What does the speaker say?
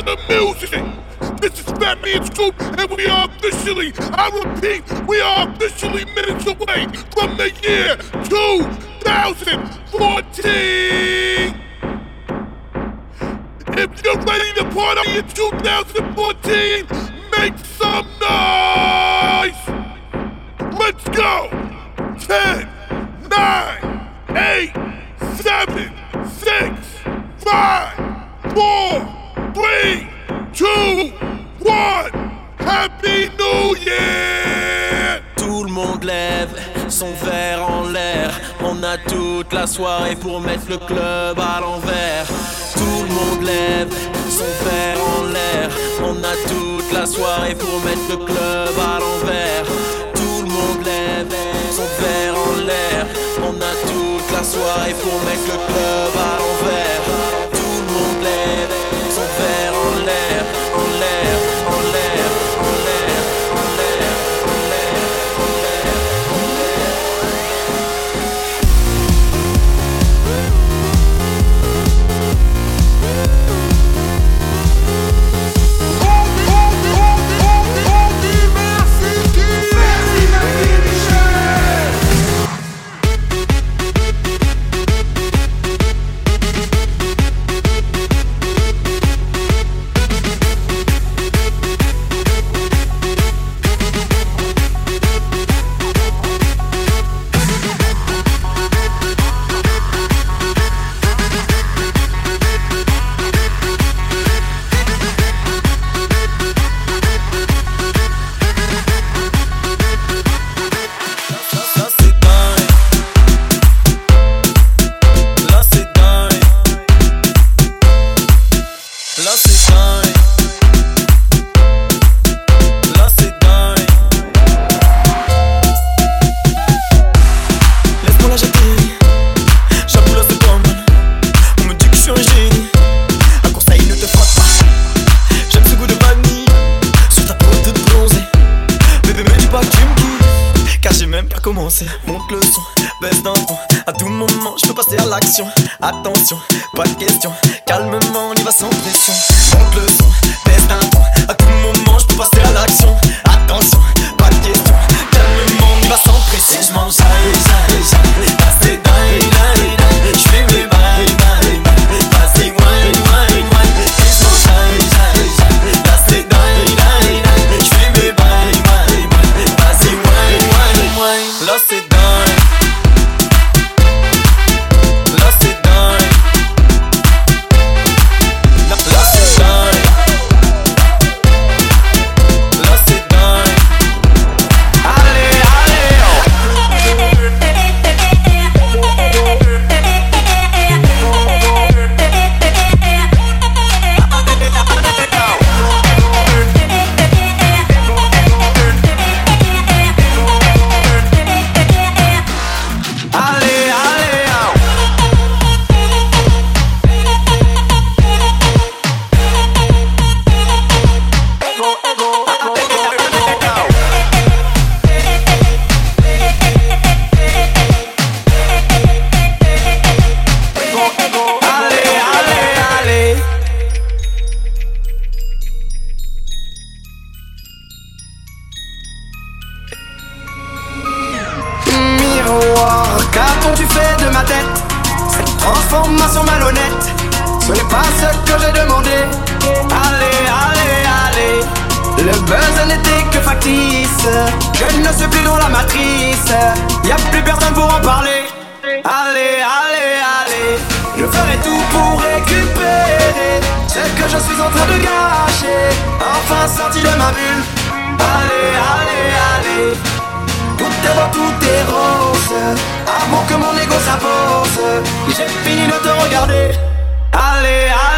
stop the music. This is Fat Man Scoop, and we are officially, I repeat, we are officially minutes away from the year 2014. If you're ready to party in 2014, make some noise! Let's go! 10, 9, 8, 7, 6, 5, 4, son verre en l'air. On a toute la soirée pour mettre le club à l'envers. Tout le monde lève son verre en l'air. On a toute la soirée pour mettre le club à l'envers. Tout le monde lève son verre en l'air. On a toute la soirée pour mettre le club à l'envers. Même pas commencé. Monte le son, baisse d'un ton. À tout moment je peux passer à l'action. Attention, pas de question Calmement on y va sans pression. Monte le son, baisse d'un ton Miroir, qu'as-tu fait de ma tête Cette transformation malhonnête Ce n'est pas ce que j'ai demandé. Allez, allez, allez. Le buzz n'était que factice. Je ne suis plus dans la matrice. Y a plus personne pour en parler. Allez, allez, allez. Je ferai tout pour récupérer Ce que je suis en train de gâcher. Enfin sorti de ma bulle. Allez, allez, allez tout est beau, tout est rose Avant que mon ego s'impose J'ai fini de te regarder. Allez, allez.